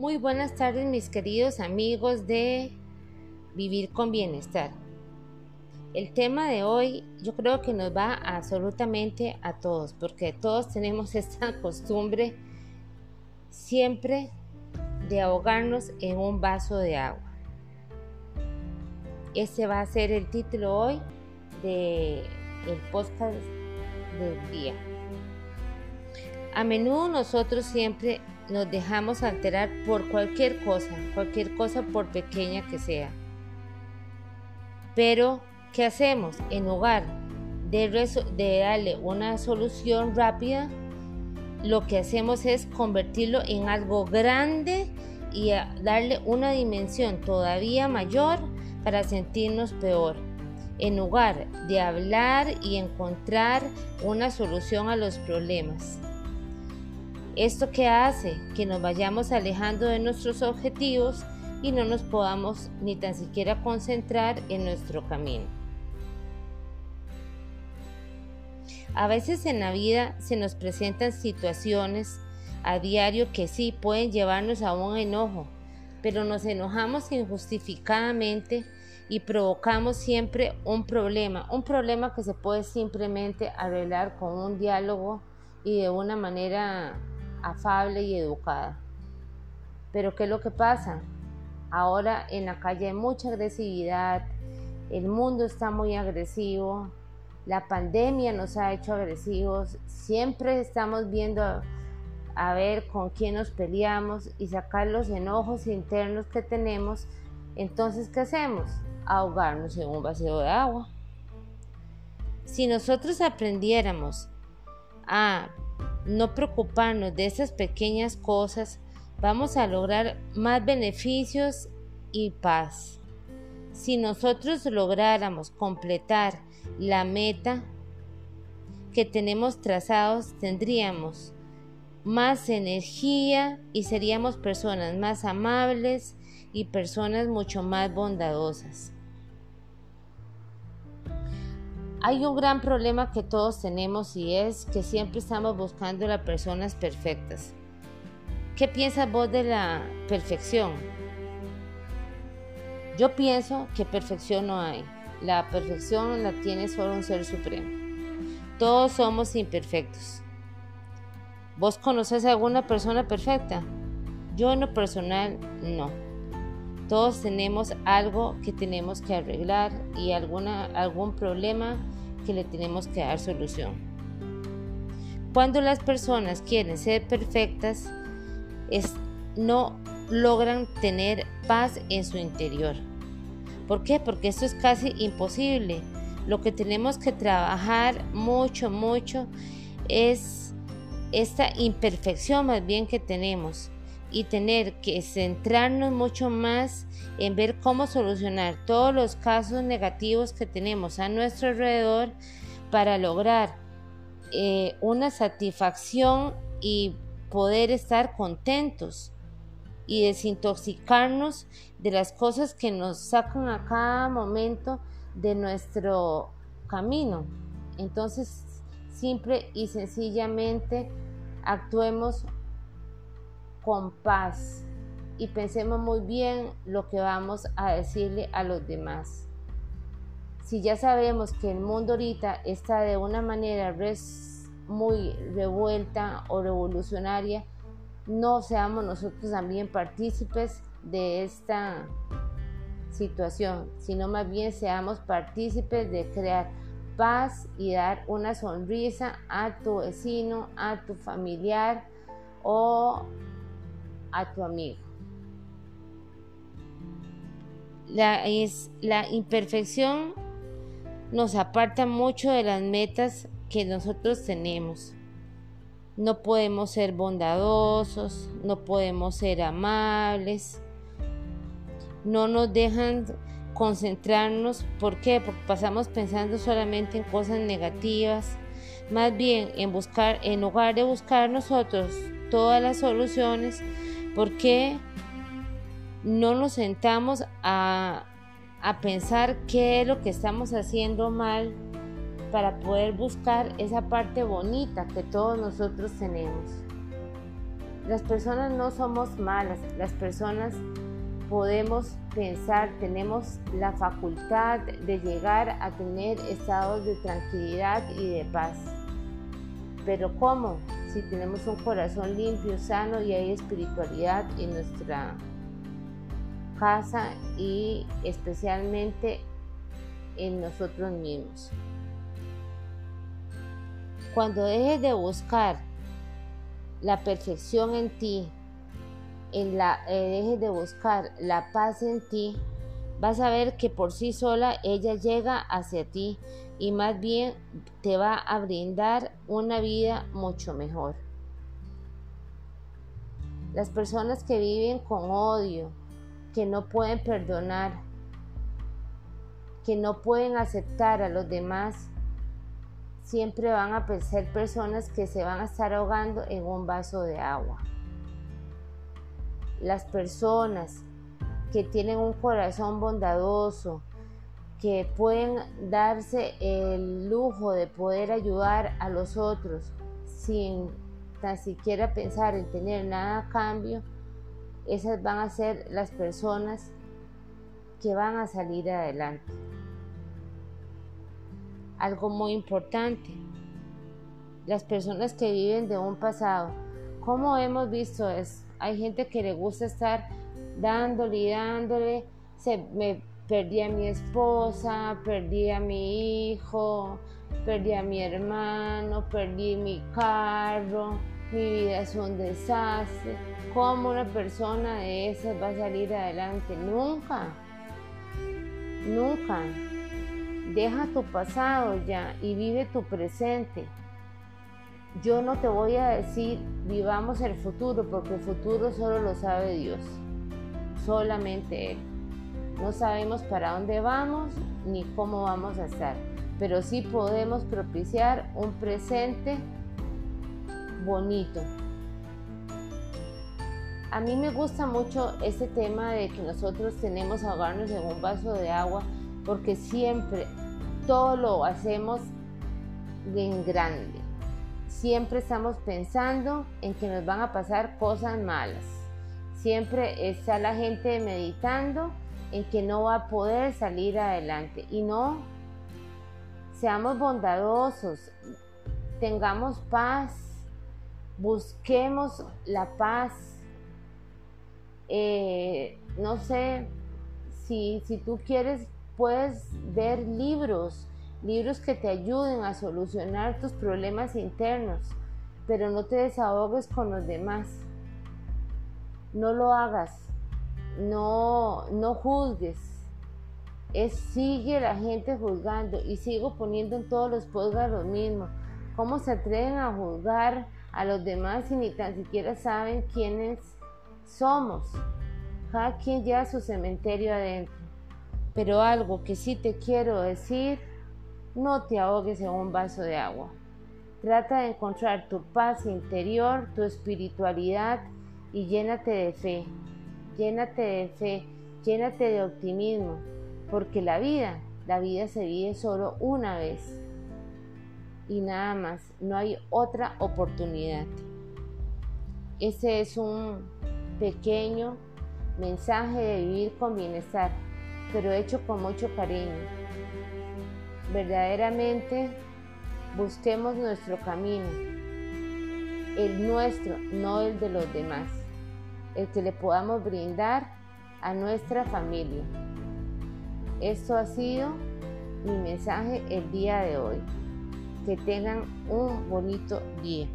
Muy buenas tardes mis queridos amigos de Vivir con Bienestar. El tema de hoy yo creo que nos va absolutamente a todos, porque todos tenemos esta costumbre siempre de ahogarnos en un vaso de agua. Ese va a ser el título hoy del el podcast del día. A menudo nosotros siempre nos dejamos alterar por cualquier cosa, cualquier cosa por pequeña que sea. Pero, ¿qué hacemos? En lugar de, de darle una solución rápida, lo que hacemos es convertirlo en algo grande y darle una dimensión todavía mayor para sentirnos peor. En lugar de hablar y encontrar una solución a los problemas. ¿Esto que hace? Que nos vayamos alejando de nuestros objetivos y no nos podamos ni tan siquiera concentrar en nuestro camino. A veces en la vida se nos presentan situaciones a diario que sí pueden llevarnos a un enojo, pero nos enojamos injustificadamente y provocamos siempre un problema, un problema que se puede simplemente arreglar con un diálogo y de una manera afable y educada. Pero ¿qué es lo que pasa? Ahora en la calle hay mucha agresividad, el mundo está muy agresivo, la pandemia nos ha hecho agresivos, siempre estamos viendo a, ver con quién nos peleamos y sacar los enojos internos que tenemos. Entonces, ¿qué hacemos? Ahogarnos en un vacío de agua. Si nosotros aprendiéramos a no preocuparnos de esas pequeñas cosas, vamos a lograr más beneficios y paz. Si nosotros lográramos completar la meta que tenemos trazados, tendríamos más energía y seríamos personas más amables y personas mucho más bondadosas. Hay un gran problema que todos tenemos y es que siempre estamos buscando las personas perfectas. ¿Qué piensas vos de la perfección? Yo pienso que perfección no hay. La perfección la tiene solo un ser supremo. Todos somos imperfectos. ¿Vos conoces a alguna persona perfecta? Yo en lo personal no. Todos tenemos algo que tenemos que arreglar y alguna, algún problema que le tenemos que dar solución. Cuando las personas quieren ser perfectas, es, no logran tener paz en su interior. ¿Por qué? Porque esto es casi imposible. Lo que tenemos que trabajar mucho, mucho es esta imperfección más bien que tenemos y tener que centrarnos mucho más en ver cómo solucionar todos los casos negativos que tenemos a nuestro alrededor para lograr eh, una satisfacción y poder estar contentos y desintoxicarnos de las cosas que nos sacan a cada momento de nuestro camino. Entonces, simple y sencillamente actuemos con paz y pensemos muy bien lo que vamos a decirle a los demás. Si ya sabemos que el mundo ahorita está de una manera muy revuelta o revolucionaria, no seamos nosotros también partícipes de esta situación, sino más bien seamos partícipes de crear paz y dar una sonrisa a tu vecino, a tu familiar o a tu amigo. La, es, la imperfección nos aparta mucho de las metas que nosotros tenemos. No podemos ser bondadosos, no podemos ser amables, no nos dejan concentrarnos. ¿Por qué? Porque pasamos pensando solamente en cosas negativas. Más bien en buscar, en lugar de buscar nosotros todas las soluciones, ¿Por qué no nos sentamos a, pensar qué es lo que estamos haciendo mal para poder buscar esa parte bonita que todos nosotros tenemos? Las personas no somos malas, las personas podemos pensar, tenemos la facultad de llegar a tener estados de tranquilidad y de paz. Pero ¿cómo? Si tenemos un corazón limpio, sano y hay espiritualidad en nuestra casa y especialmente en nosotros mismos. Cuando dejes de buscar la perfección en ti, en la, eh, dejes de buscar la paz en ti, vas a ver que por sí sola ella llega hacia ti y más bien te va a brindar una vida mucho mejor. Las personas que viven con odio, que no pueden perdonar, que no pueden aceptar a los demás, siempre van a ser personas que se van a estar ahogando en un vaso de agua. Las personas que tienen un corazón bondadoso, que pueden darse el lujo de poder ayudar a los otros sin tan siquiera pensar en tener nada a cambio, esas van a ser las personas que van a salir adelante. Algo muy importante, las personas que viven de un pasado, como hemos visto es, hay gente que le gusta estar dándole y dándole, se me perdí a mi esposa, perdí a mi hijo, perdí a mi hermano, perdí mi carro, mi vida es un desastre. ¿Cómo una persona de esas va a salir adelante? Nunca, nunca. Deja tu pasado ya y vive tu presente. Yo no te voy a decir vivamos el futuro porque el futuro solo lo sabe Dios, solamente Él. No sabemos para dónde vamos ni cómo vamos a estar, pero sí podemos propiciar un presente bonito. A mí me gusta mucho ese tema de que nosotros tenemos ahogarnos en un vaso de agua porque siempre todo lo hacemos en grande. Siempre estamos pensando en que nos van a pasar cosas malas. Siempre está la gente meditando en que no va a poder salir adelante. Y no, seamos bondadosos, tengamos paz, busquemos la paz. Eh, no sé, si, si tú quieres, puedes ver libros, libros que te ayuden a solucionar tus problemas internos, pero no te desahogues con los demás. No lo hagas, no, no juzgues. Es, sigue la gente juzgando y sigo poniendo en todos los podcasts lo mismo. ¿Cómo se atreven a juzgar a los demás y ni tan siquiera saben quiénes somos? Cada quien lleva su cementerio adentro. Pero algo que sí te quiero decir, no te ahogues en un vaso de agua. Trata de encontrar tu paz interior, tu espiritualidad y llénate de fe. Llénate de fe, llénate de optimismo, porque la vida, la vida se vive solo una vez y nada más, no hay otra oportunidad. Ese es un pequeño mensaje de vivir con bienestar, pero hecho con mucho cariño. Verdaderamente busquemos nuestro camino, el nuestro, no el de los demás, el que le podamos brindar a nuestra familia. Esto ha sido mi mensaje el día de hoy. Que tengan un bonito día.